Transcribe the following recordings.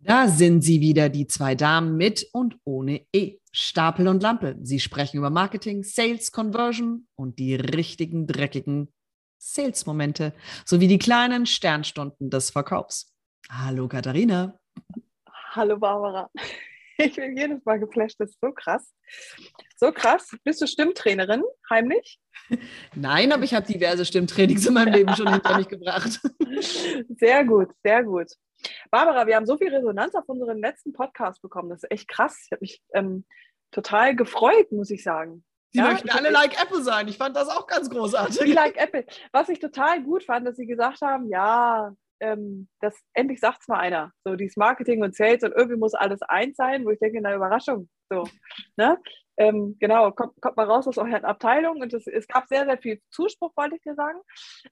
Da sind sie wieder, die zwei Damen mit und ohne E. Stapel und Lampe. Sie sprechen über Marketing, Sales, Conversion und die richtigen, dreckigen Sales-Momente sowie die kleinen Sternstunden des Verkaufs. Hallo Katharina. Hallo Barbara. Ich bin jedes Mal geflasht, das ist so krass. So krass. Bist du Stimmtrainerin, heimlich? Nein, aber ich habe diverse Stimmtrainings in meinem Leben schon hinter mich gebracht. Sehr gut, sehr gut. Barbara, wir haben so viel Resonanz auf unseren letzten Podcast bekommen. Das ist echt krass. Ich habe mich ähm, total gefreut, muss ich sagen. Sie ja, möchten alle like Apple sein. Ich fand das auch ganz großartig. Die like Apple. Was ich total gut fand, dass sie gesagt haben, ja, ähm, das endlich sagt es mal einer. So dieses Marketing und Sales und irgendwie muss alles eins sein, wo ich denke, na Überraschung. So, ne? Ähm, genau, kommt, kommt mal raus aus euren Abteilungen und es, es gab sehr, sehr viel Zuspruch, wollte ich dir sagen.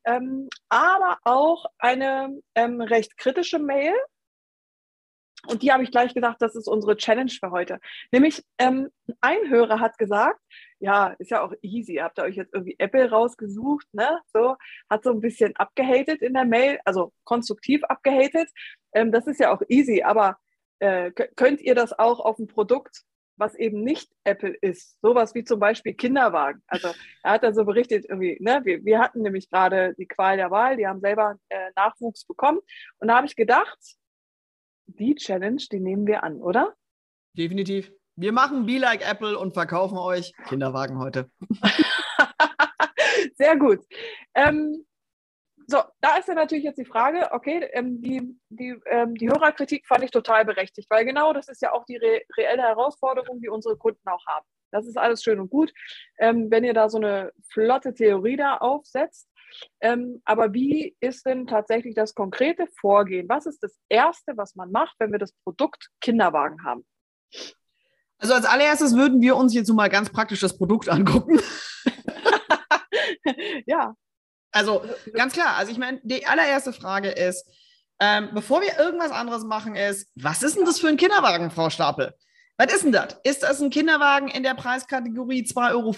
Ähm, aber auch eine ähm, recht kritische Mail. Und die habe ich gleich gesagt, das ist unsere Challenge für heute. Nämlich ähm, ein Hörer hat gesagt, ja, ist ja auch easy. Habt ihr euch jetzt irgendwie Apple rausgesucht, ne? So, hat so ein bisschen abgehatet in der Mail, also konstruktiv abgehatet. Ähm, das ist ja auch easy, aber äh, könnt ihr das auch auf ein Produkt was eben nicht Apple ist. Sowas wie zum Beispiel Kinderwagen. Also er hat da so berichtet, irgendwie, ne, wir, wir hatten nämlich gerade die Qual der Wahl, die haben selber äh, Nachwuchs bekommen. Und da habe ich gedacht, die Challenge, die nehmen wir an, oder? Definitiv. Wir machen Be Like Apple und verkaufen euch Kinderwagen heute. Sehr gut. Ähm, so, da ist ja natürlich jetzt die Frage, okay, ähm, die, die, ähm, die Hörerkritik fand ich total berechtigt, weil genau das ist ja auch die re reelle Herausforderung, die unsere Kunden auch haben. Das ist alles schön und gut, ähm, wenn ihr da so eine flotte Theorie da aufsetzt. Ähm, aber wie ist denn tatsächlich das konkrete Vorgehen? Was ist das Erste, was man macht, wenn wir das Produkt Kinderwagen haben? Also als allererstes würden wir uns jetzt mal ganz praktisch das Produkt angucken. ja. Also ganz klar, also ich meine, die allererste Frage ist, ähm, bevor wir irgendwas anderes machen, ist, was ist denn das für ein Kinderwagen, Frau Stapel? Was ist denn das? Ist das ein Kinderwagen in der Preiskategorie 2,50 Euro?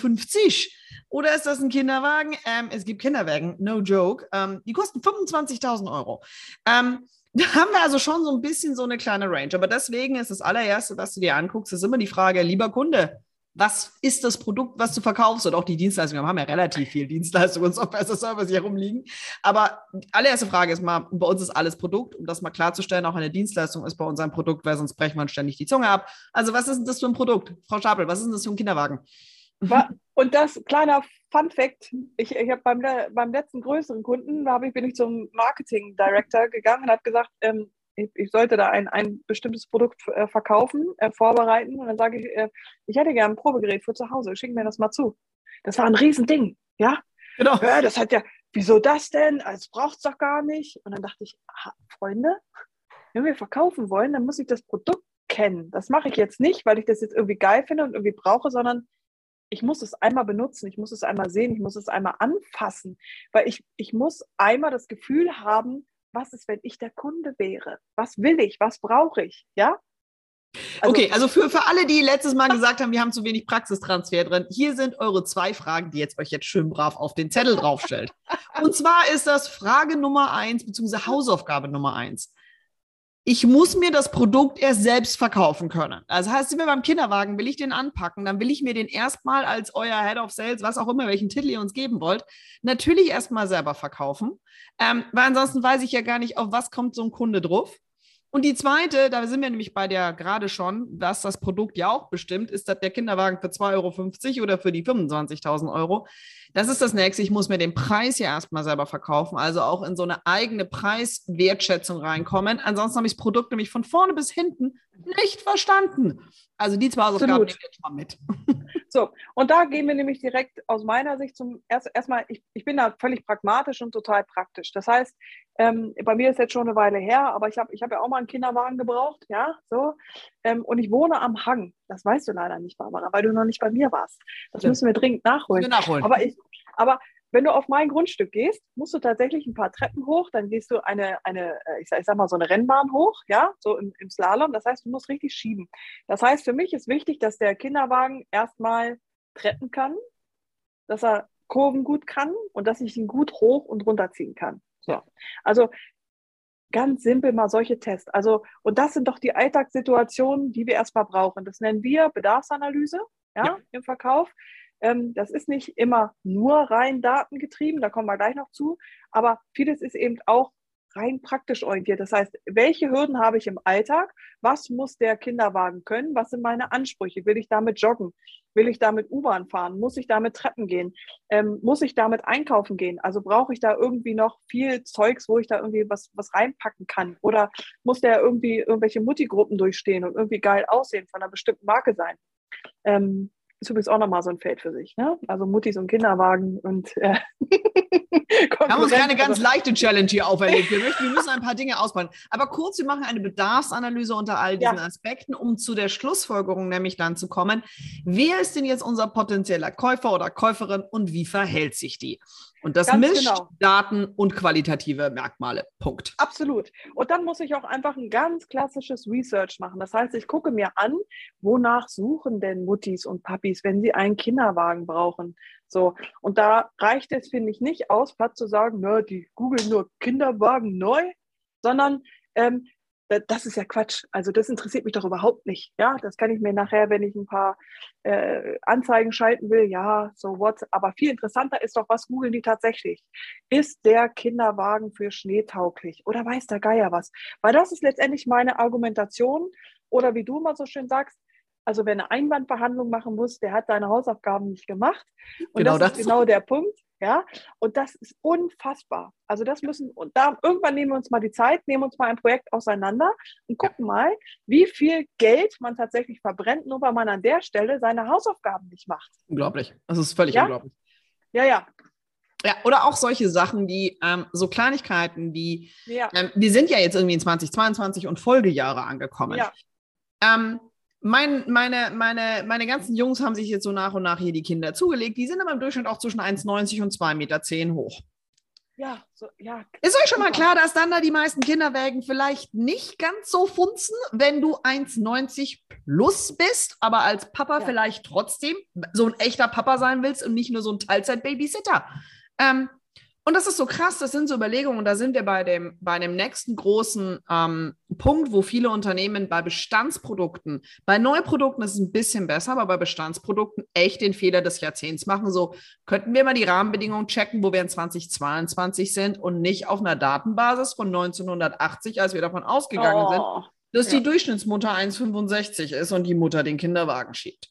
Oder ist das ein Kinderwagen? Ähm, es gibt Kinderwagen, no joke. Ähm, die kosten 25.000 Euro. Ähm, da haben wir also schon so ein bisschen so eine kleine Range. Aber deswegen ist das allererste, was du dir anguckst, ist immer die Frage, lieber Kunde, was ist das Produkt, was du verkaufst und auch die Dienstleistungen. Wir haben ja relativ viel Dienstleistungen und Software as a Service hier rumliegen. Aber die allererste Frage ist mal, bei uns ist alles Produkt, um das mal klarzustellen, auch eine Dienstleistung ist bei uns ein Produkt, weil sonst brechen wir uns ständig die Zunge ab. Also was ist denn das für ein Produkt? Frau Stapel, was ist denn das für ein Kinderwagen? Und das kleiner Fun Fact, ich, ich habe beim, beim letzten größeren Kunden, da ich, bin ich zum Marketing Director gegangen und habe gesagt, ähm, ich, ich, sollte da ein, ein bestimmtes Produkt äh, verkaufen, äh, vorbereiten. Und dann sage ich, äh, ich hätte gerne ein Probegerät für zu Hause, schick mir das mal zu. Das war ein Riesending, ja? Genau. Ja, das hat ja, wieso das denn? Das braucht es doch gar nicht. Und dann dachte ich, aha, Freunde, wenn wir verkaufen wollen, dann muss ich das Produkt kennen. Das mache ich jetzt nicht, weil ich das jetzt irgendwie geil finde und irgendwie brauche, sondern ich muss es einmal benutzen, ich muss es einmal sehen, ich muss es einmal anfassen, weil ich, ich muss einmal das Gefühl haben, was ist, wenn ich der Kunde wäre? Was will ich? Was brauche ich? Ja? Also, okay, also für, für alle, die letztes Mal gesagt haben, wir haben zu wenig Praxistransfer drin, hier sind eure zwei Fragen, die jetzt euch jetzt schön brav auf den Zettel draufstellt. Und zwar ist das Frage Nummer eins, beziehungsweise Hausaufgabe Nummer eins ich muss mir das Produkt erst selbst verkaufen können. Also heißt, sind wir beim Kinderwagen, will ich den anpacken, dann will ich mir den erstmal als euer Head of Sales, was auch immer, welchen Titel ihr uns geben wollt, natürlich erstmal selber verkaufen. Ähm, weil ansonsten weiß ich ja gar nicht, auf was kommt so ein Kunde drauf. Und die zweite, da sind wir nämlich bei der gerade schon, was das Produkt ja auch bestimmt, ist das der Kinderwagen für 2,50 Euro oder für die 25.000 Euro. Das ist das nächste. Ich muss mir den Preis ja erstmal selber verkaufen, also auch in so eine eigene Preiswertschätzung reinkommen. Ansonsten habe ich das Produkt nämlich von vorne bis hinten nicht verstanden. Also die zwei Hausaufgaben nehme ich jetzt mal mit. So, und da gehen wir nämlich direkt aus meiner Sicht zum erst erstmal, ich, ich bin da völlig pragmatisch und total praktisch. Das heißt, ähm, bei mir ist jetzt schon eine Weile her, aber ich habe ich hab ja auch mal einen Kinderwagen gebraucht, ja, so. Ähm, und ich wohne am Hang. Das weißt du leider nicht, Barbara, weil du noch nicht bei mir warst. Das ja. müssen wir dringend nachholen. Wir nachholen. Aber ich, aber wenn du auf mein Grundstück gehst, musst du tatsächlich ein paar Treppen hoch, dann gehst du eine, eine äh, ich, sag, ich sag mal, so eine Rennbahn hoch, ja, so im, im Slalom. Das heißt, du musst richtig schieben. Das heißt, für mich ist wichtig, dass der Kinderwagen erstmal treppen kann, dass er Kurven gut kann und dass ich ihn gut hoch und runter ziehen kann. So. Also ganz simpel mal solche Tests. Also, und das sind doch die Alltagssituationen, die wir erstmal brauchen. Das nennen wir Bedarfsanalyse ja, ja. im Verkauf. Ähm, das ist nicht immer nur rein datengetrieben, da kommen wir gleich noch zu, aber vieles ist eben auch rein praktisch orientiert. Das heißt, welche Hürden habe ich im Alltag? Was muss der Kinderwagen können? Was sind meine Ansprüche? Will ich damit joggen? Will ich damit U-Bahn fahren? Muss ich damit Treppen gehen? Ähm, muss ich damit einkaufen gehen? Also brauche ich da irgendwie noch viel Zeugs, wo ich da irgendwie was, was reinpacken kann? Oder muss der irgendwie irgendwelche Mutti-Gruppen durchstehen und irgendwie geil aussehen von einer bestimmten Marke sein? Ähm, ist übrigens auch nochmal so ein Feld für sich. Ne? Also Muttis und Kinderwagen und äh, Wir haben uns keine ganz leichte Challenge hier auferlegt. Wir, möchten, wir müssen ein paar Dinge ausbauen. Aber kurz, wir machen eine Bedarfsanalyse unter all diesen ja. Aspekten, um zu der Schlussfolgerung nämlich dann zu kommen. Wer ist denn jetzt unser potenzieller Käufer oder Käuferin und wie verhält sich die? Und das Ganz mischt genau. Daten und qualitative Merkmale. Punkt. Absolut. Und dann muss ich auch einfach ein ganz klassisches Research machen. Das heißt, ich gucke mir an, wonach suchen denn Muttis und Papis, wenn sie einen Kinderwagen brauchen. So. Und da reicht es, finde ich, nicht aus, platt zu sagen, na, die googeln nur Kinderwagen neu, sondern ähm, das ist ja Quatsch. Also das interessiert mich doch überhaupt nicht. Ja, das kann ich mir nachher, wenn ich ein paar äh, Anzeigen schalten will, ja, so what. Aber viel interessanter ist doch, was googeln die tatsächlich? Ist der Kinderwagen für Schnee tauglich? Oder weiß der Geier was? Weil das ist letztendlich meine Argumentation. Oder wie du mal so schön sagst, also wer eine Einwandbehandlung machen muss, der hat seine Hausaufgaben nicht gemacht. Und genau das, das ist genau der Punkt. Ja, und das ist unfassbar. Also das müssen, und da irgendwann nehmen wir uns mal die Zeit, nehmen uns mal ein Projekt auseinander und gucken mal, wie viel Geld man tatsächlich verbrennt, nur weil man an der Stelle seine Hausaufgaben nicht macht. Unglaublich. Das ist völlig ja? unglaublich. Ja, ja. Ja, oder auch solche Sachen wie ähm, so Kleinigkeiten wie, ja. ähm, wir sind ja jetzt irgendwie in 2022 und Folgejahre angekommen. Ja. Ähm, mein, meine, meine, meine ganzen Jungs haben sich jetzt so nach und nach hier die Kinder zugelegt. Die sind aber im Durchschnitt auch zwischen 1,90 und 2,10 Meter hoch. Ja, so, ja. Ist euch schon mal klar, dass dann da die meisten Kinderwägen vielleicht nicht ganz so funzen, wenn du 1,90 plus bist, aber als Papa ja. vielleicht trotzdem so ein echter Papa sein willst und nicht nur so ein Teilzeit-Babysitter. Ähm, und das ist so krass, das sind so Überlegungen, und da sind wir bei dem, bei dem nächsten großen ähm, Punkt, wo viele Unternehmen bei Bestandsprodukten, bei Neuprodukten ist es ein bisschen besser, aber bei Bestandsprodukten echt den Fehler des Jahrzehnts machen. So könnten wir mal die Rahmenbedingungen checken, wo wir in 2022 sind und nicht auf einer Datenbasis von 1980, als wir davon ausgegangen oh, sind, dass ja. die Durchschnittsmutter 1,65 ist und die Mutter den Kinderwagen schiebt.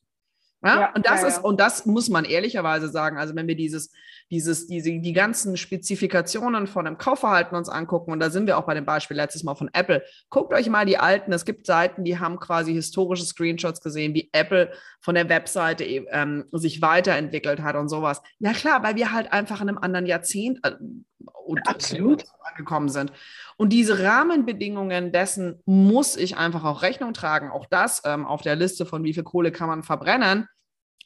Ja? ja? und das ja, ist, und das muss man ehrlicherweise sagen, also wenn wir dieses dieses, diese, die ganzen Spezifikationen von einem Kaufverhalten uns angucken, und da sind wir auch bei dem Beispiel letztes Mal von Apple, guckt euch mal die alten, es gibt Seiten, die haben quasi historische Screenshots gesehen, wie Apple von der Webseite ähm, sich weiterentwickelt hat und sowas. Ja klar, weil wir halt einfach in einem anderen Jahrzehnt äh, und Absolut. angekommen sind. Und diese Rahmenbedingungen dessen muss ich einfach auch Rechnung tragen. Auch das ähm, auf der Liste von wie viel Kohle kann man verbrennen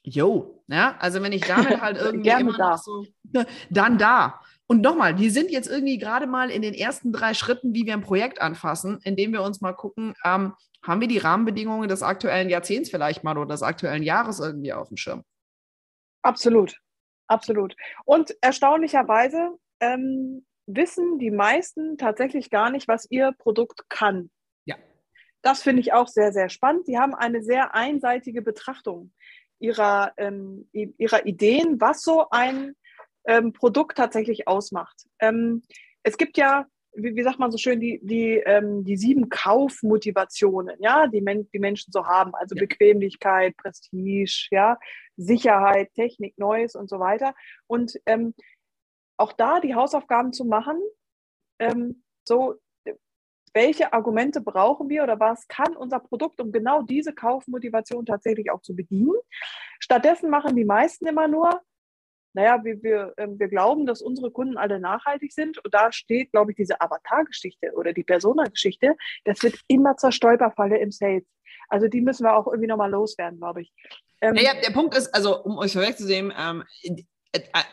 Jo, ja, also wenn ich damit halt irgendwie immer da. so, dann da. Und nochmal, die sind jetzt irgendwie gerade mal in den ersten drei Schritten, wie wir ein Projekt anfassen, indem wir uns mal gucken, ähm, haben wir die Rahmenbedingungen des aktuellen Jahrzehnts vielleicht mal oder des aktuellen Jahres irgendwie auf dem Schirm? Absolut, absolut. Und erstaunlicherweise ähm, wissen die meisten tatsächlich gar nicht, was ihr Produkt kann. Ja. Das finde ich auch sehr, sehr spannend. Die haben eine sehr einseitige Betrachtung ihrer, ähm, ihrer Ideen, was so ein ähm, Produkt tatsächlich ausmacht. Ähm, es gibt ja, wie, wie, sagt man so schön, die, die, ähm, die sieben Kaufmotivationen, ja, die, Men die Menschen so haben. Also ja. Bequemlichkeit, Prestige, ja, Sicherheit, Technik, Neues und so weiter. Und ähm, auch da die Hausaufgaben zu machen, ähm, so welche Argumente brauchen wir oder was kann unser Produkt, um genau diese Kaufmotivation tatsächlich auch zu bedienen. Stattdessen machen die meisten immer nur, naja, wir, wir, ähm, wir glauben, dass unsere Kunden alle nachhaltig sind. Und da steht, glaube ich, diese Avatar-Geschichte oder die Persona-Geschichte. Das wird immer zur Stolperfalle im Sales. Also die müssen wir auch irgendwie nochmal loswerden, glaube ich. Ähm, naja, der Punkt ist, also um euch vorwegzusehen, ähm, äh, äh,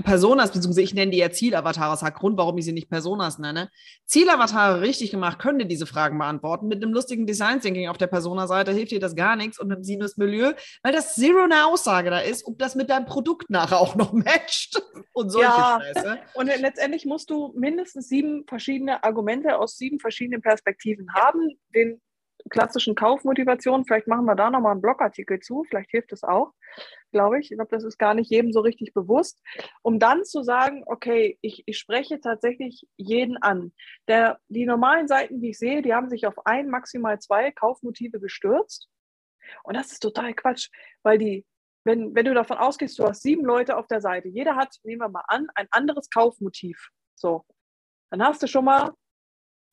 Personas, beziehungsweise ich nenne die ja Zielavatare, das hat Grund, warum ich sie nicht Personas nenne. Zielavatare richtig gemacht, können dir diese Fragen beantworten. Mit einem lustigen Design Thinking auf der Persona-Seite hilft dir das gar nichts und einem Sinus Milieu, weil das Zero eine Aussage da ist, ob das mit deinem Produkt nachher auch noch matcht und solche ja. Scheiße. Und letztendlich musst du mindestens sieben verschiedene Argumente aus sieben verschiedenen Perspektiven haben. Den klassischen Kaufmotivation. Vielleicht machen wir da nochmal einen Blogartikel zu, vielleicht hilft es auch, glaube ich. Ich glaube, das ist gar nicht jedem so richtig bewusst. Um dann zu sagen, okay, ich, ich spreche tatsächlich jeden an. Der, die normalen Seiten, die ich sehe, die haben sich auf ein, maximal zwei Kaufmotive gestürzt. Und das ist total Quatsch, weil die, wenn, wenn du davon ausgehst, du hast sieben Leute auf der Seite, jeder hat, nehmen wir mal an, ein anderes Kaufmotiv. So, dann hast du schon mal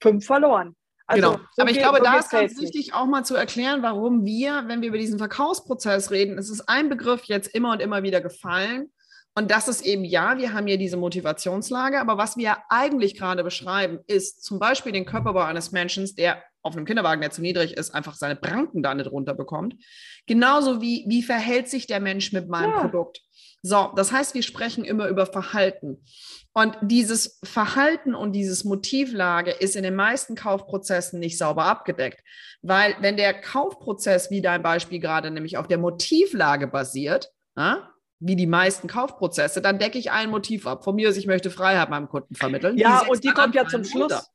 fünf verloren. Also, genau. So Aber ich glaube, so da ist ganz wichtig, auch mal zu erklären, warum wir, wenn wir über diesen Verkaufsprozess reden, es ist ein Begriff jetzt immer und immer wieder gefallen. Und das ist eben, ja, wir haben hier diese Motivationslage, aber was wir eigentlich gerade beschreiben, ist zum Beispiel den Körperbau eines Menschen, der auf einem Kinderwagen, der zu niedrig ist, einfach seine Pranken da nicht runterbekommt. Genauso wie, wie verhält sich der Mensch mit meinem ja. Produkt? So, das heißt, wir sprechen immer über Verhalten. Und dieses Verhalten und dieses Motivlage ist in den meisten Kaufprozessen nicht sauber abgedeckt. Weil wenn der Kaufprozess, wie dein Beispiel gerade, nämlich auf der Motivlage basiert, ja, wie die meisten Kaufprozesse, dann decke ich ein Motiv ab. Von mir aus, ich möchte Freiheit meinem Kunden vermitteln. Ja, und die kommt ja zum Schluss. Runter.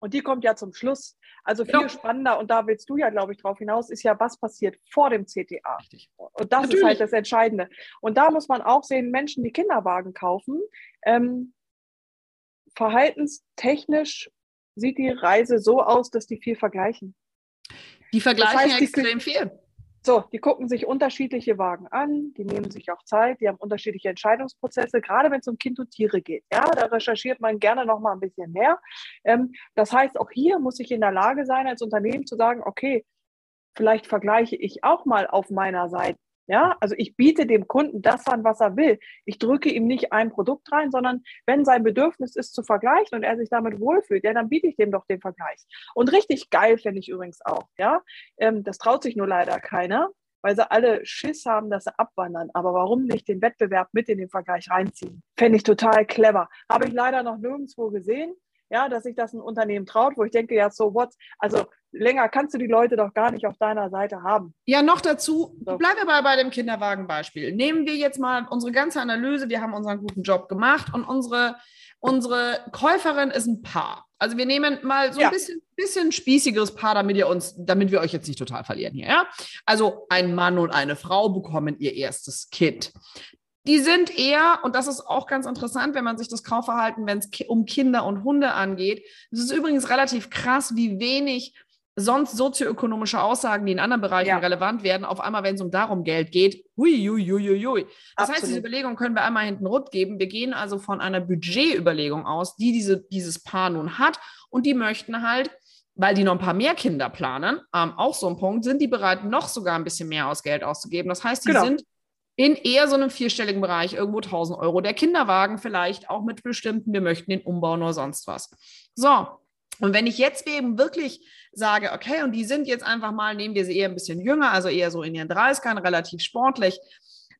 Und die kommt ja zum Schluss. Also viel genau. spannender, und da willst du ja, glaube ich, drauf hinaus, ist ja, was passiert vor dem CTA. Richtig. Und das Natürlich. ist halt das Entscheidende. Und da muss man auch sehen, Menschen, die Kinderwagen kaufen, ähm, verhaltenstechnisch sieht die Reise so aus, dass die viel vergleichen. Die vergleichen das heißt, extrem die, viel. So, die gucken sich unterschiedliche Wagen an, die nehmen sich auch Zeit, die haben unterschiedliche Entscheidungsprozesse, gerade wenn es um Kind und Tiere geht. Ja, da recherchiert man gerne noch mal ein bisschen mehr. Ähm, das heißt, auch hier muss ich in der Lage sein, als Unternehmen zu sagen, okay, vielleicht vergleiche ich auch mal auf meiner Seite ja, also ich biete dem Kunden das an, was er will. Ich drücke ihm nicht ein Produkt rein, sondern wenn sein Bedürfnis ist zu vergleichen und er sich damit wohlfühlt, ja, dann biete ich dem doch den Vergleich. Und richtig geil finde ich übrigens auch, ja. Ähm, das traut sich nur leider keiner, weil sie alle Schiss haben, dass sie abwandern. Aber warum nicht den Wettbewerb mit in den Vergleich reinziehen? Fände ich total clever. Habe ich leider noch nirgendwo gesehen ja, dass sich das ein Unternehmen traut, wo ich denke, ja, so what? Also länger kannst du die Leute doch gar nicht auf deiner Seite haben. Ja, noch dazu, so. bleiben wir mal bei dem Kinderwagenbeispiel. Nehmen wir jetzt mal unsere ganze Analyse, wir haben unseren guten Job gemacht und unsere, unsere Käuferin ist ein Paar. Also wir nehmen mal so ein bisschen, bisschen spießigeres Paar, damit ihr uns, damit wir euch jetzt nicht total verlieren hier. Ja? Also ein Mann und eine Frau bekommen ihr erstes Kind die sind eher, und das ist auch ganz interessant, wenn man sich das Kaufverhalten, wenn es um Kinder und Hunde angeht. Es ist übrigens relativ krass, wie wenig sonst sozioökonomische Aussagen, die in anderen Bereichen ja. relevant werden, auf einmal, wenn es um darum Geld geht, hui, hui, hui, hui. Das Absolut. heißt, diese Überlegung können wir einmal hinten rund geben. Wir gehen also von einer Budgetüberlegung aus, die diese, dieses Paar nun hat und die möchten halt weil die noch ein paar mehr Kinder planen, ähm, auch so ein Punkt, sind die bereit, noch sogar ein bisschen mehr aus Geld auszugeben. Das heißt, die genau. sind in eher so einem vierstelligen Bereich, irgendwo 1000 Euro. Der Kinderwagen vielleicht auch mit bestimmten, wir möchten den umbauen oder sonst was. So, und wenn ich jetzt eben wirklich sage, okay, und die sind jetzt einfach mal, nehmen wir sie eher ein bisschen jünger, also eher so in ihren 30ern, relativ sportlich,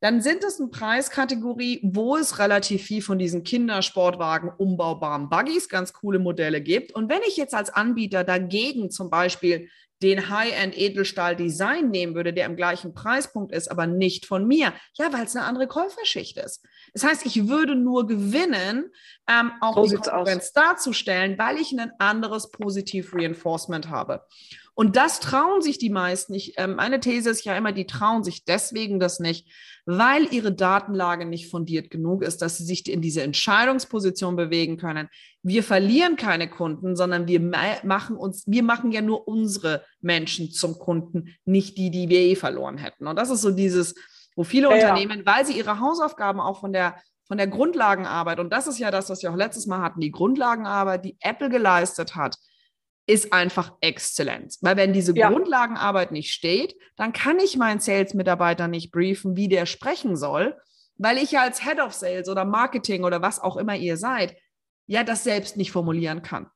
dann sind es eine Preiskategorie, wo es relativ viel von diesen Kindersportwagen umbaubaren Buggies, ganz coole Modelle gibt. Und wenn ich jetzt als Anbieter dagegen zum Beispiel den High-End-Edelstahl-Design nehmen würde, der im gleichen Preispunkt ist, aber nicht von mir. Ja, weil es eine andere Käuferschicht ist. Das heißt, ich würde nur gewinnen, ähm, auch so die Konkurrenz aus. darzustellen, weil ich ein anderes Positiv-Reinforcement habe. Und das trauen sich die meisten nicht. Ähm, meine These ist ja immer, die trauen sich deswegen das nicht, weil ihre Datenlage nicht fundiert genug ist, dass sie sich in diese Entscheidungsposition bewegen können. Wir verlieren keine Kunden, sondern wir machen uns, wir machen ja nur unsere Menschen zum Kunden, nicht die, die wir eh verloren hätten. Und das ist so dieses, wo viele ja, Unternehmen, weil sie ihre Hausaufgaben auch von der von der Grundlagenarbeit, und das ist ja das, was wir auch letztes Mal hatten, die Grundlagenarbeit, die Apple geleistet hat, ist einfach exzellent. Weil wenn diese ja. Grundlagenarbeit nicht steht, dann kann ich meinen Sales-Mitarbeiter nicht briefen, wie der sprechen soll, weil ich ja als Head of Sales oder Marketing oder was auch immer ihr seid, ja das selbst nicht formulieren kann.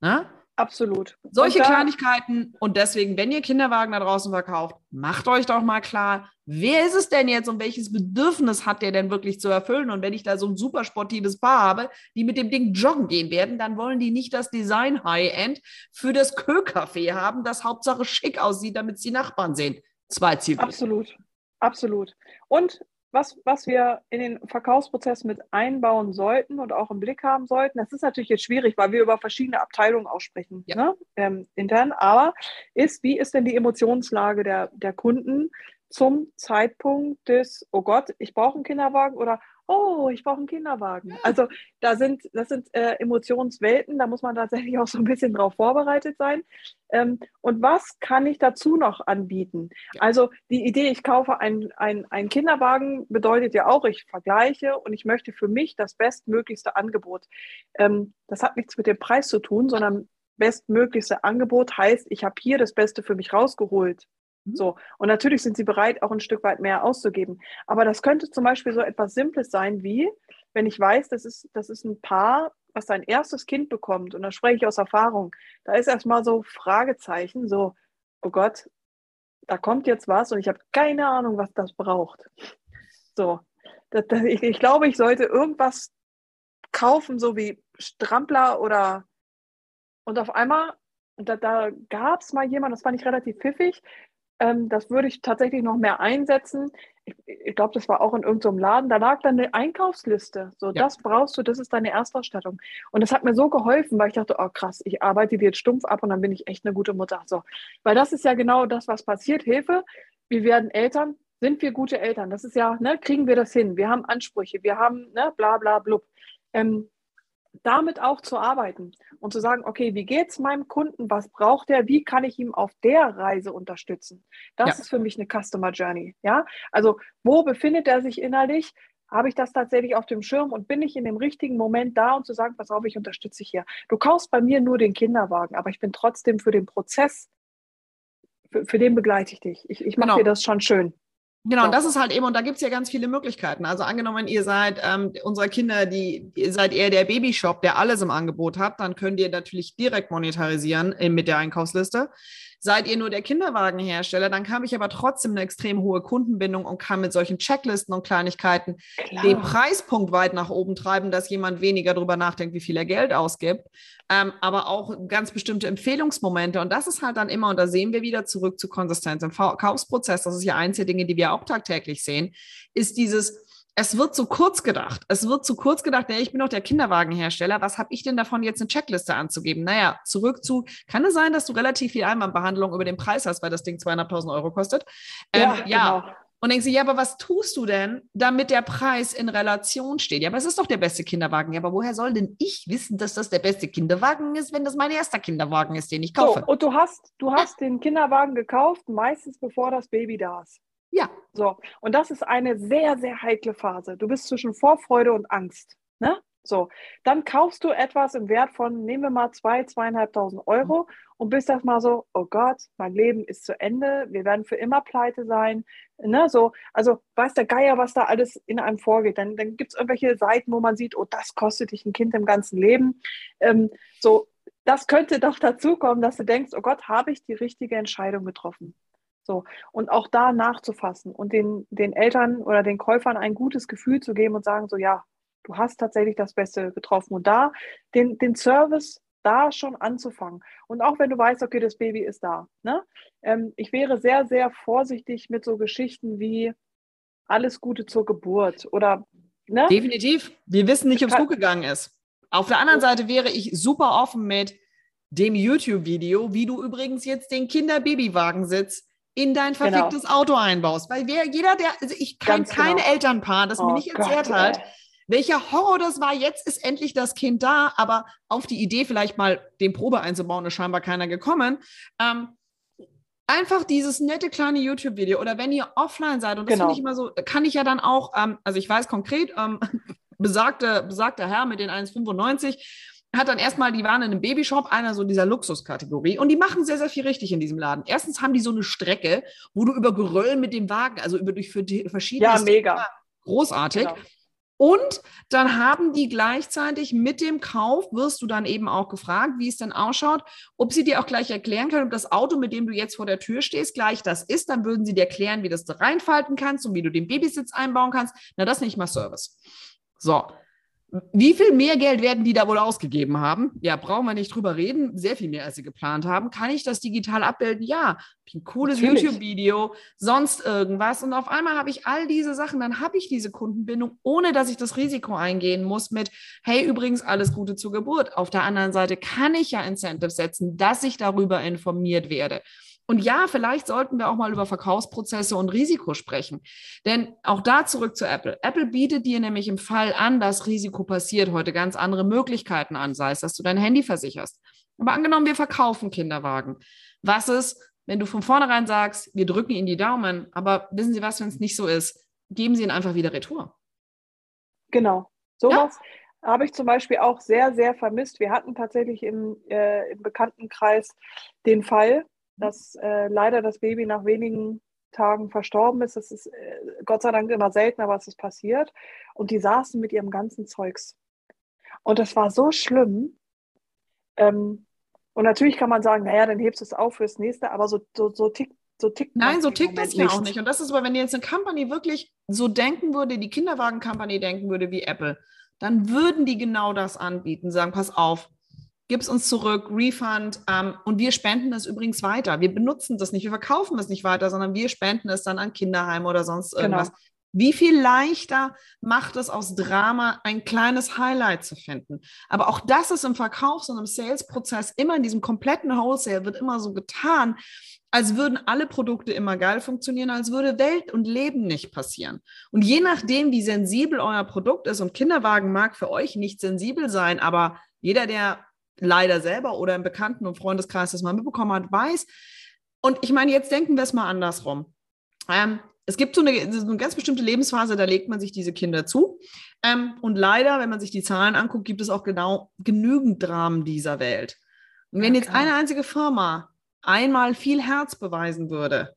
Na? Absolut. Solche und Kleinigkeiten und deswegen, wenn ihr Kinderwagen da draußen verkauft, macht euch doch mal klar, wer ist es denn jetzt und welches Bedürfnis hat der denn wirklich zu erfüllen? Und wenn ich da so ein super sportives Paar habe, die mit dem Ding joggen gehen werden, dann wollen die nicht das Design High-End für das Kö-Café haben, das Hauptsache schick aussieht, damit es die Nachbarn sehen. Zwei Ziele. Absolut. Absolut. Und was, was wir in den Verkaufsprozess mit einbauen sollten und auch im Blick haben sollten, das ist natürlich jetzt schwierig, weil wir über verschiedene Abteilungen aussprechen, ja. ne? ähm, intern, aber ist, wie ist denn die Emotionslage der, der Kunden zum Zeitpunkt des, oh Gott, ich brauche einen Kinderwagen oder oh, ich brauche einen Kinderwagen. Also da sind, das sind äh, Emotionswelten, da muss man tatsächlich auch so ein bisschen drauf vorbereitet sein. Ähm, und was kann ich dazu noch anbieten? Also die Idee, ich kaufe einen ein Kinderwagen, bedeutet ja auch, ich vergleiche und ich möchte für mich das bestmöglichste Angebot. Ähm, das hat nichts mit dem Preis zu tun, sondern bestmöglichste Angebot heißt, ich habe hier das Beste für mich rausgeholt. Mhm. So. Und natürlich sind sie bereit, auch ein Stück weit mehr auszugeben. Aber das könnte zum Beispiel so etwas Simples sein wie, wenn ich weiß, das ist, das ist ein Paar, was sein erstes Kind bekommt, und da spreche ich aus Erfahrung, da ist erstmal so Fragezeichen, so, oh Gott, da kommt jetzt was und ich habe keine Ahnung, was das braucht. So, das, das, ich, ich glaube, ich sollte irgendwas kaufen, so wie Strampler oder und auf einmal, da, da gab es mal jemand, das fand ich relativ pfiffig, ähm, das würde ich tatsächlich noch mehr einsetzen. Ich, ich glaube, das war auch in irgendeinem Laden. Da lag dann eine Einkaufsliste. So, ja. das brauchst du, das ist deine Erstausstattung. Und das hat mir so geholfen, weil ich dachte, oh krass, ich arbeite die jetzt stumpf ab und dann bin ich echt eine gute Mutter. So, weil das ist ja genau das, was passiert. Hilfe, wir werden Eltern. Sind wir gute Eltern? Das ist ja, ne, kriegen wir das hin? Wir haben Ansprüche, wir haben, ne, bla bla blub. Ähm, damit auch zu arbeiten und zu sagen, okay, wie geht es meinem Kunden? Was braucht er? Wie kann ich ihm auf der Reise unterstützen? Das ja. ist für mich eine Customer Journey. Ja, also wo befindet er sich innerlich? Habe ich das tatsächlich auf dem Schirm und bin ich in dem richtigen Moment da und zu sagen, pass auf, ich unterstütze dich hier. Du kaufst bei mir nur den Kinderwagen, aber ich bin trotzdem für den Prozess, für, für den begleite ich dich. Ich, ich mache genau. dir das schon schön. Genau, und das ist halt eben, und da gibt es ja ganz viele Möglichkeiten. Also angenommen, ihr seid ähm, unsere Kinder, die ihr seid eher der Babyshop, der alles im Angebot hat, dann könnt ihr natürlich direkt monetarisieren äh, mit der Einkaufsliste. Seid ihr nur der Kinderwagenhersteller, dann habe ich aber trotzdem eine extrem hohe Kundenbindung und kann mit solchen Checklisten und Kleinigkeiten Klar. den Preispunkt weit nach oben treiben, dass jemand weniger darüber nachdenkt, wie viel er Geld ausgibt. Ähm, aber auch ganz bestimmte Empfehlungsmomente. Und das ist halt dann immer, und da sehen wir wieder zurück zu Konsistenz im Kaufsprozess. Das ist ja eins der Dinge, die wir auch tagtäglich sehen, ist dieses, es wird zu kurz gedacht. Es wird zu kurz gedacht, ja, ich bin doch der Kinderwagenhersteller. Was habe ich denn davon, jetzt eine Checkliste anzugeben? Naja, zurück zu, kann es sein, dass du relativ viel Einwandbehandlung über den Preis hast, weil das Ding zweieinhalbtausend Euro kostet? Ähm, ja, ja. Genau. Und denkst du, ja, aber was tust du denn, damit der Preis in Relation steht? Ja, aber es ist doch der beste Kinderwagen. Ja, aber woher soll denn ich wissen, dass das der beste Kinderwagen ist, wenn das mein erster Kinderwagen ist, den ich kaufe? So, und du hast, du hast den Kinderwagen gekauft, meistens bevor das Baby da ist. Ja. So, und das ist eine sehr, sehr heikle Phase. Du bist zwischen Vorfreude und Angst. Ne? So, dann kaufst du etwas im Wert von, nehmen wir mal zwei, zweieinhalbtausend Euro und bist das mal so, oh Gott, mein Leben ist zu Ende, wir werden für immer pleite sein. Ne? So, also weiß der Geier, was da alles in einem vorgeht. Dann, dann gibt es irgendwelche Seiten, wo man sieht, oh, das kostet dich ein Kind im ganzen Leben. Ähm, so, das könnte doch dazu kommen, dass du denkst, oh Gott, habe ich die richtige Entscheidung getroffen? So. Und auch da nachzufassen und den, den Eltern oder den Käufern ein gutes Gefühl zu geben und sagen, so ja, du hast tatsächlich das Beste getroffen. Und da den, den Service da schon anzufangen. Und auch wenn du weißt, okay, das Baby ist da. Ne? Ähm, ich wäre sehr, sehr vorsichtig mit so Geschichten wie alles Gute zur Geburt oder ne? Definitiv. Wir wissen nicht, ob es gut gegangen ist. Auf der anderen Seite wäre ich super offen mit dem YouTube-Video, wie du übrigens jetzt den Kinder-Babywagen-Sitz in dein genau. verficktes genau. Auto einbaust. Weil wer, jeder, der, also ich kenne kein genau. Elternpaar, das oh mir nicht erzählt Gott, hat, welcher Horror das war. Jetzt ist endlich das Kind da, aber auf die Idee, vielleicht mal den Probe einzubauen, ist scheinbar keiner gekommen. Ähm, einfach dieses nette kleine YouTube-Video oder wenn ihr offline seid, und das genau. finde ich immer so, kann ich ja dann auch, ähm, also ich weiß konkret, ähm, besagte, besagter Herr mit den 1,95 hat dann erstmal, die waren in einem Babyshop, einer so dieser Luxuskategorie und die machen sehr, sehr viel richtig in diesem Laden. Erstens haben die so eine Strecke, wo du über Geröll mit dem Wagen, also über durch verschiedene ja, mega. großartig. Genau. Und dann haben die gleichzeitig mit dem Kauf, wirst du dann eben auch gefragt, wie es denn ausschaut, ob sie dir auch gleich erklären können, ob das Auto, mit dem du jetzt vor der Tür stehst, gleich das ist. Dann würden sie dir erklären, wie das du reinfalten kannst und wie du den Babysitz einbauen kannst. Na, das nicht mal Service. So, wie viel mehr Geld werden die da wohl ausgegeben haben? Ja, brauchen wir nicht drüber reden. Sehr viel mehr, als sie geplant haben. Kann ich das digital abbilden? Ja. Ein cooles YouTube-Video, sonst irgendwas. Und auf einmal habe ich all diese Sachen. Dann habe ich diese Kundenbindung, ohne dass ich das Risiko eingehen muss mit, hey, übrigens, alles Gute zur Geburt. Auf der anderen Seite kann ich ja Incentives setzen, dass ich darüber informiert werde. Und ja, vielleicht sollten wir auch mal über Verkaufsprozesse und Risiko sprechen. Denn auch da zurück zu Apple. Apple bietet dir nämlich im Fall an, dass Risiko passiert, heute ganz andere Möglichkeiten an, sei es, dass du dein Handy versicherst. Aber angenommen, wir verkaufen Kinderwagen. Was ist, wenn du von vornherein sagst, wir drücken Ihnen die Daumen, aber wissen Sie was, wenn es nicht so ist, geben Sie ihn einfach wieder retour. Genau. Sowas ja? habe ich zum Beispiel auch sehr, sehr vermisst. Wir hatten tatsächlich im, äh, im Bekanntenkreis den Fall, dass äh, leider das Baby nach wenigen Tagen verstorben ist. Das ist äh, Gott sei Dank immer seltener, was ist passiert. Und die saßen mit ihrem ganzen Zeugs. Und das war so schlimm. Ähm, und natürlich kann man sagen, naja, dann hebst du es auf fürs nächste, aber so, so, so tickt so tickt Nein, so tickt das ja auch nicht. Und das ist aber, wenn jetzt eine Company wirklich so denken würde, die Kinderwagen-Company denken würde wie Apple, dann würden die genau das anbieten, sagen, pass auf, gib es uns zurück, Refund. Ähm, und wir spenden das übrigens weiter. Wir benutzen das nicht, wir verkaufen es nicht weiter, sondern wir spenden es dann an Kinderheim oder sonst genau. irgendwas. Genau. Wie viel leichter macht es aus Drama, ein kleines Highlight zu finden? Aber auch das ist im Verkaufs- und im Sales-Prozess immer in diesem kompletten Wholesale wird immer so getan, als würden alle Produkte immer geil funktionieren, als würde Welt und Leben nicht passieren. Und je nachdem, wie sensibel euer Produkt ist, und Kinderwagen mag für euch nicht sensibel sein, aber jeder, der leider selber oder im Bekannten- und Freundeskreis das mal mitbekommen hat, weiß. Und ich meine, jetzt denken wir es mal andersrum. Ähm, es gibt so eine, so eine, ganz bestimmte Lebensphase, da legt man sich diese Kinder zu. Ähm, und leider, wenn man sich die Zahlen anguckt, gibt es auch genau genügend Dramen dieser Welt. Und wenn ja, jetzt eine einzige Firma einmal viel Herz beweisen würde,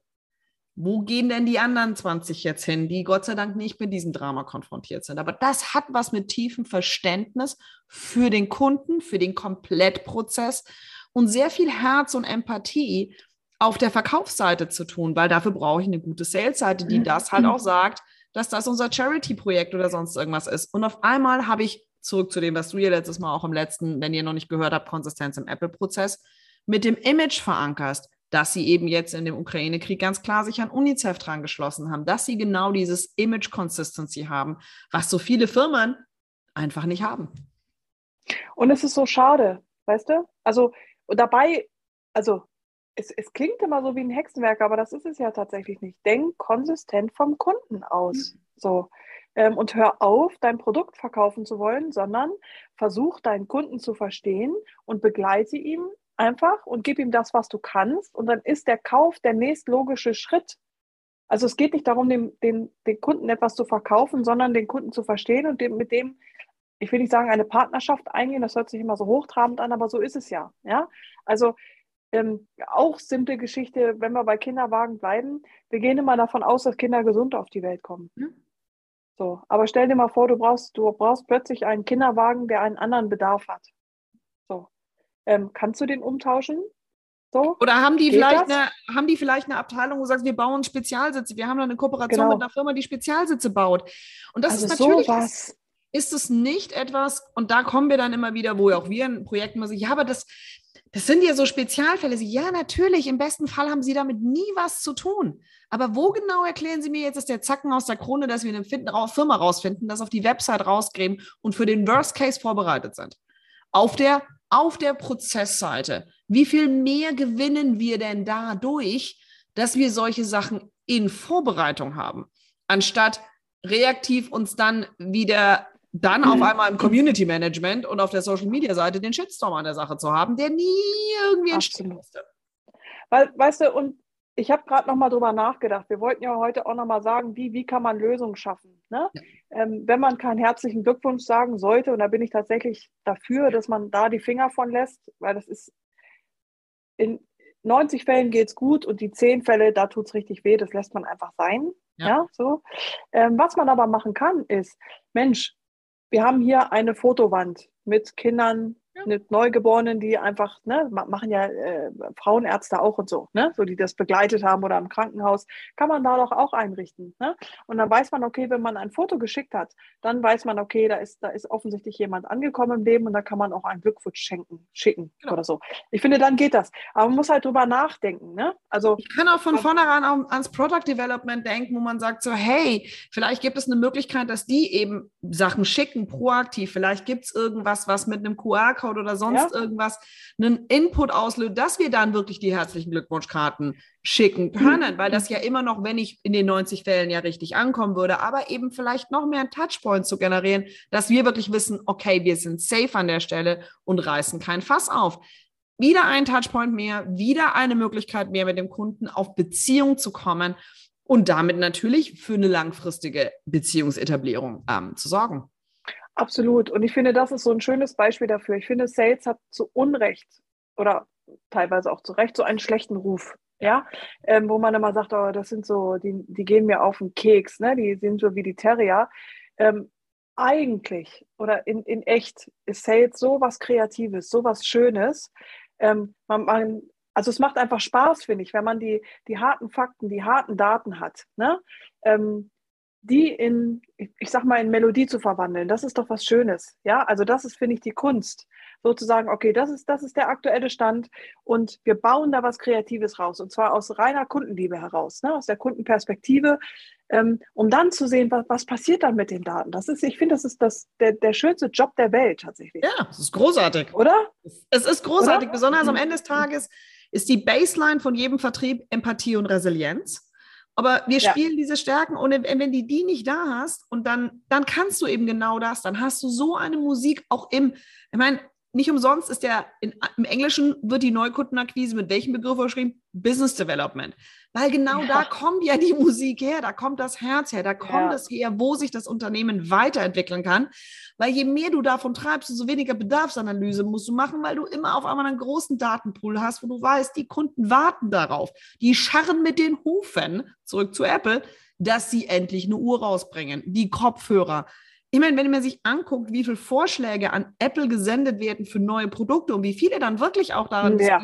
wo gehen denn die anderen 20 jetzt hin, die Gott sei Dank nicht mit diesem Drama konfrontiert sind? Aber das hat was mit tiefem Verständnis für den Kunden, für den Komplettprozess und sehr viel Herz und Empathie auf der Verkaufsseite zu tun, weil dafür brauche ich eine gute Sales-Seite, die das halt auch sagt, dass das unser Charity-Projekt oder sonst irgendwas ist. Und auf einmal habe ich zurück zu dem, was du hier letztes Mal auch im letzten, wenn ihr noch nicht gehört habt, Konsistenz im Apple-Prozess, mit dem Image verankerst dass sie eben jetzt in dem Ukraine-Krieg ganz klar sich an UNICEF dran geschlossen haben, dass sie genau dieses Image Consistency haben, was so viele Firmen einfach nicht haben. Und es ist so schade, weißt du? Also dabei, also es, es klingt immer so wie ein Hexenwerk, aber das ist es ja tatsächlich nicht. Denk konsistent vom Kunden aus. Mhm. So. Ähm, und hör auf, dein Produkt verkaufen zu wollen, sondern versuch deinen Kunden zu verstehen und begleite ihn einfach und gib ihm das, was du kannst. Und dann ist der Kauf der nächstlogische Schritt. Also es geht nicht darum, dem, dem, den Kunden etwas zu verkaufen, sondern den Kunden zu verstehen und dem, mit dem, ich will nicht sagen, eine Partnerschaft eingehen, das hört sich immer so hochtrabend an, aber so ist es ja. ja? Also ähm, auch simple Geschichte, wenn wir bei Kinderwagen bleiben, wir gehen immer davon aus, dass Kinder gesund auf die Welt kommen. Mhm. So, aber stell dir mal vor, du brauchst, du brauchst plötzlich einen Kinderwagen, der einen anderen Bedarf hat. Ähm, kannst du den umtauschen? So? Oder haben die, vielleicht eine, haben die vielleicht eine Abteilung, wo du sagst, wir bauen Spezialsitze? Wir haben da eine Kooperation genau. mit einer Firma, die Spezialsitze baut. Und das also ist natürlich. Sowas. Ist es nicht etwas, und da kommen wir dann immer wieder, wo auch wir in Projekten immer sagen, ja, aber das, das sind ja so Spezialfälle. Ja, natürlich, im besten Fall haben Sie damit nie was zu tun. Aber wo genau erklären Sie mir jetzt, ist der Zacken aus der Krone, dass wir eine Firma rausfinden, das auf die Website rausgräben und für den Worst Case vorbereitet sind? Auf der auf der Prozessseite, wie viel mehr gewinnen wir denn dadurch, dass wir solche Sachen in Vorbereitung haben, anstatt reaktiv uns dann wieder dann auf einmal im Community Management und auf der Social Media Seite den Shitstorm an der Sache zu haben, der nie irgendwie entstehen musste. Weil, weißt du, und ich habe gerade noch mal drüber nachgedacht. Wir wollten ja heute auch noch mal sagen, wie, wie kann man Lösungen schaffen. Ne? Ja. Ähm, wenn man keinen herzlichen Glückwunsch sagen sollte, und da bin ich tatsächlich dafür, dass man da die Finger von lässt, weil das ist in 90 Fällen geht es gut und die 10 Fälle, da tut es richtig weh, das lässt man einfach sein. Ja, ja so. Ähm, was man aber machen kann, ist, Mensch, wir haben hier eine Fotowand mit Kindern mit Neugeborenen, die einfach, ne, machen ja äh, Frauenärzte auch und so, ne, so die das begleitet haben oder im Krankenhaus, kann man da doch auch einrichten. Ne? Und dann weiß man, okay, wenn man ein Foto geschickt hat, dann weiß man, okay, da ist, da ist offensichtlich jemand angekommen im Leben und da kann man auch einen Glückwunsch schenken, schicken genau. oder so. Ich finde, dann geht das. Aber man muss halt drüber nachdenken. Ne? Also, ich kann auch von vornherein auch ans Product Development denken, wo man sagt so, hey, vielleicht gibt es eine Möglichkeit, dass die eben Sachen schicken, proaktiv. Vielleicht gibt es irgendwas, was mit einem QR-Code QR-Code oder sonst ja. irgendwas einen Input auslöst, dass wir dann wirklich die herzlichen Glückwunschkarten schicken können, weil das ja immer noch, wenn ich in den 90 Fällen ja richtig ankommen würde, aber eben vielleicht noch mehr Touchpoints zu generieren, dass wir wirklich wissen, okay, wir sind safe an der Stelle und reißen kein Fass auf. Wieder ein Touchpoint mehr, wieder eine Möglichkeit mehr mit dem Kunden auf Beziehung zu kommen und damit natürlich für eine langfristige Beziehungsetablierung ähm, zu sorgen. Absolut. Und ich finde, das ist so ein schönes Beispiel dafür. Ich finde, Sales hat zu Unrecht oder teilweise auch zu Recht so einen schlechten Ruf. Ja, ähm, wo man immer sagt, oh, das sind so, die, die gehen mir auf den Keks, ne? die sind so wie die Terrier. Ähm, eigentlich oder in, in echt ist Sales so was Kreatives, so was Schönes. Ähm, man, man, also es macht einfach Spaß, finde ich, wenn man die, die harten Fakten, die harten Daten hat. Ne? Ähm, die in, ich sag mal, in Melodie zu verwandeln, das ist doch was Schönes. Ja, also das ist, finde ich, die Kunst. Sozusagen, okay, das ist, das ist der aktuelle Stand und wir bauen da was Kreatives raus und zwar aus reiner Kundenliebe heraus, ne, aus der Kundenperspektive, ähm, um dann zu sehen, was, was passiert dann mit den Daten. Das ist, ich finde, das ist das, der, der schönste Job der Welt tatsächlich. Ja, es ist großartig. Oder? Es ist großartig, Oder? besonders am Ende des Tages ist die Baseline von jedem Vertrieb Empathie und Resilienz. Aber wir ja. spielen diese Stärken und wenn du die nicht da hast und dann, dann kannst du eben genau das, dann hast du so eine Musik auch im, ich meine, nicht umsonst ist der, in, im Englischen wird die Neukundenakquise mit welchem Begriff geschrieben? Business Development. Weil genau ja. da kommt ja die Musik her, da kommt das Herz her, da kommt es ja. her, wo sich das Unternehmen weiterentwickeln kann. Weil je mehr du davon treibst, umso weniger Bedarfsanalyse musst du machen, weil du immer auf einmal einen großen Datenpool hast, wo du weißt, die Kunden warten darauf. Die scharren mit den Hufen, zurück zu Apple, dass sie endlich eine Uhr rausbringen. Die Kopfhörer, ich meine, wenn man sich anguckt, wie viele Vorschläge an Apple gesendet werden für neue Produkte und wie viele dann wirklich auch daran ja.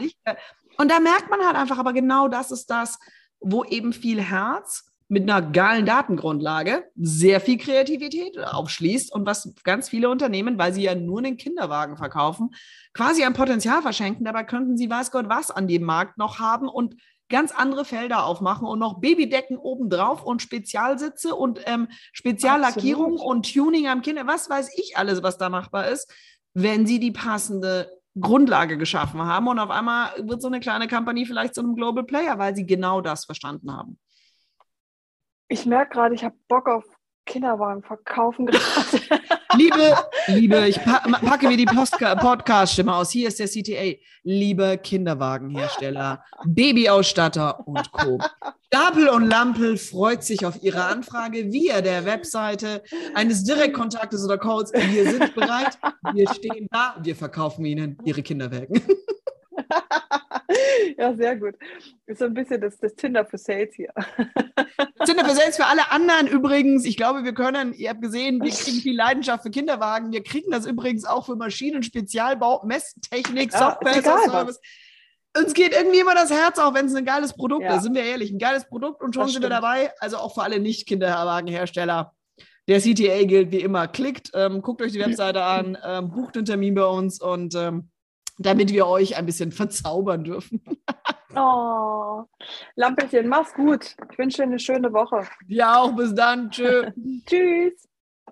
Und da merkt man halt einfach, aber genau das ist das, wo eben viel Herz mit einer geilen Datengrundlage sehr viel Kreativität aufschließt und was ganz viele Unternehmen, weil sie ja nur einen Kinderwagen verkaufen, quasi ein Potenzial verschenken. Dabei könnten sie weiß Gott was an dem Markt noch haben und ganz andere Felder aufmachen und noch Babydecken obendrauf und Spezialsitze und ähm, Speziallackierung Absolut. und Tuning am Kinder, was weiß ich alles, was da machbar ist, wenn sie die passende Grundlage geschaffen haben und auf einmal wird so eine kleine Company vielleicht zu einem Global Player, weil sie genau das verstanden haben. Ich merke gerade, ich habe Bock auf Kinderwagen verkaufen gerade. Liebe, liebe, ich packe mir die Podcast-Stimme aus. Hier ist der CTA. Liebe Kinderwagenhersteller, Babyausstatter und Co. Stapel und Lampel freut sich auf Ihre Anfrage via der Webseite eines Direktkontaktes oder Codes. Wir sind bereit, wir stehen da, wir verkaufen Ihnen Ihre Kinderwagen. ja, sehr gut. Ist so ein bisschen das, das Tinder für Sales hier. Tinder für Sales für alle anderen übrigens. Ich glaube, wir können, ihr habt gesehen, wir kriegen viel Leidenschaft für Kinderwagen. Wir kriegen das übrigens auch für Maschinen, Spezialbau, Messtechnik, ja, Software, Service. Uns geht irgendwie immer das Herz auf, wenn es ein geiles Produkt ja. ist. Sind wir ehrlich, ein geiles Produkt und schon das sind stimmt. wir dabei. Also auch für alle Nicht-Kinderwagenhersteller. Der CTA gilt wie immer. Klickt, ähm, guckt euch die Webseite an, ähm, bucht einen Termin bei uns und ähm, damit wir euch ein bisschen verzaubern dürfen. oh, Lampelchen, mach's gut. Ich wünsche dir eine schöne Woche. Ja, auch bis dann. Tschö. Tschüss.